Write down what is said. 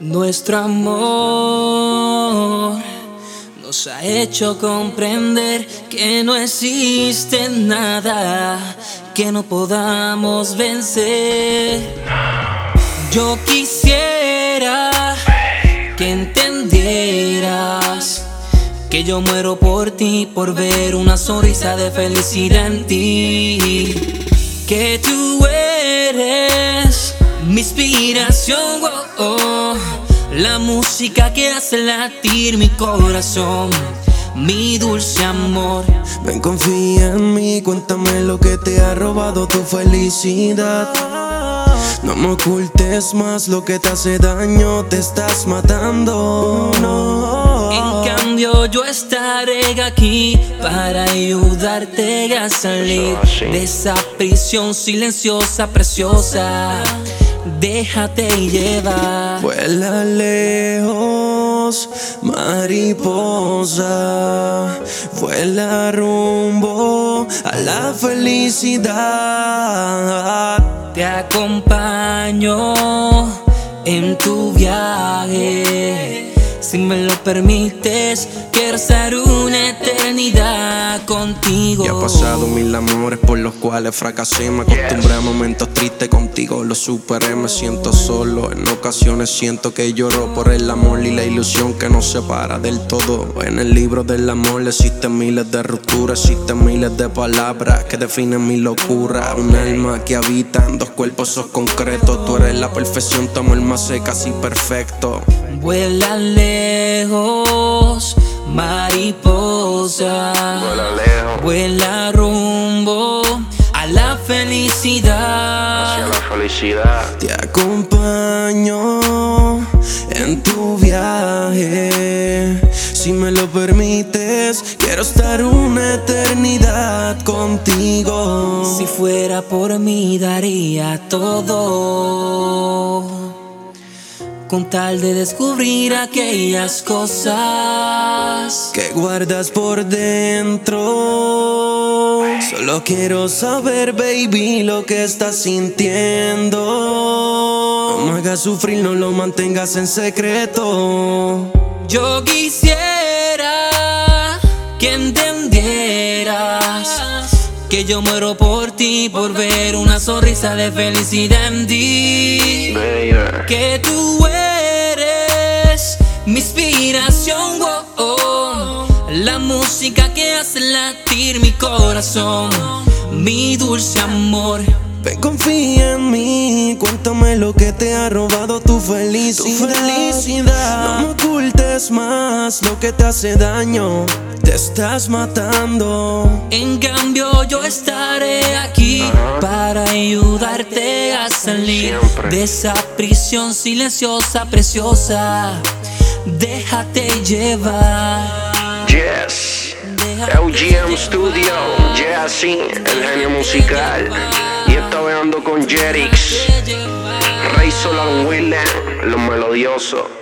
Nuestro amor nos ha hecho comprender que no existe nada que no podamos vencer. Yo quisiera que entendieras que yo muero por ti, por ver una sonrisa de felicidad en ti. Que tú eres mi inspiración, oh, oh. la música que hace latir mi corazón. Mi dulce amor, ven confía en mí, cuéntame lo que te ha robado tu felicidad. No me ocultes más lo que te hace daño, te estás matando. No. En cambio, yo estaré aquí para ayudarte a salir de esa prisión silenciosa, preciosa. Déjate llevar. Vuela lejos, mariposa. Vuela rumbo a la felicidad. Te acompaño en tu viaje. Si me lo permites, quiero ser una eternidad contigo. Ya he pasado mil amores por los cuales fracasé. Me acostumbré a momentos tristes contigo, lo superé. Me siento solo, en ocasiones siento que lloro por el amor y la ilusión que nos separa del todo. En el libro del amor existen miles de rupturas, existen miles de palabras que definen mi locura. Un alma que habita en dos cuerpos sos concretos. Tú eres la perfección, tu amor más casi perfecto. Vuela lejos, mariposa. Vuela lejos. Vuela rumbo a la felicidad. Hacia la felicidad. Te acompaño en tu viaje. Si me lo permites, quiero estar una eternidad contigo. Si fuera por mí, daría todo. Con tal de descubrir aquellas cosas que guardas por dentro. Solo quiero saber, baby, lo que estás sintiendo. No me hagas sufrir, no lo mantengas en secreto. Yo quisiera que entendieras que yo muero por ti, por ver una sonrisa de felicidad en ti. Baby. Que tú eres mi inspiración, oh, oh. la música que hace latir mi corazón, mi dulce amor. Ven, confía en mí, cuéntame lo que te ha robado tu felicidad. No me ocultes más lo que te hace daño, te estás matando. En cambio yo estaré aquí para ayudarte a salir Siempre. de esa prisión silenciosa, preciosa. Déjate llevar. Yes. LGM Studio. Jazzy, el genio musical. Y está veando con Jerix. Rey Solar Willen, lo melodioso.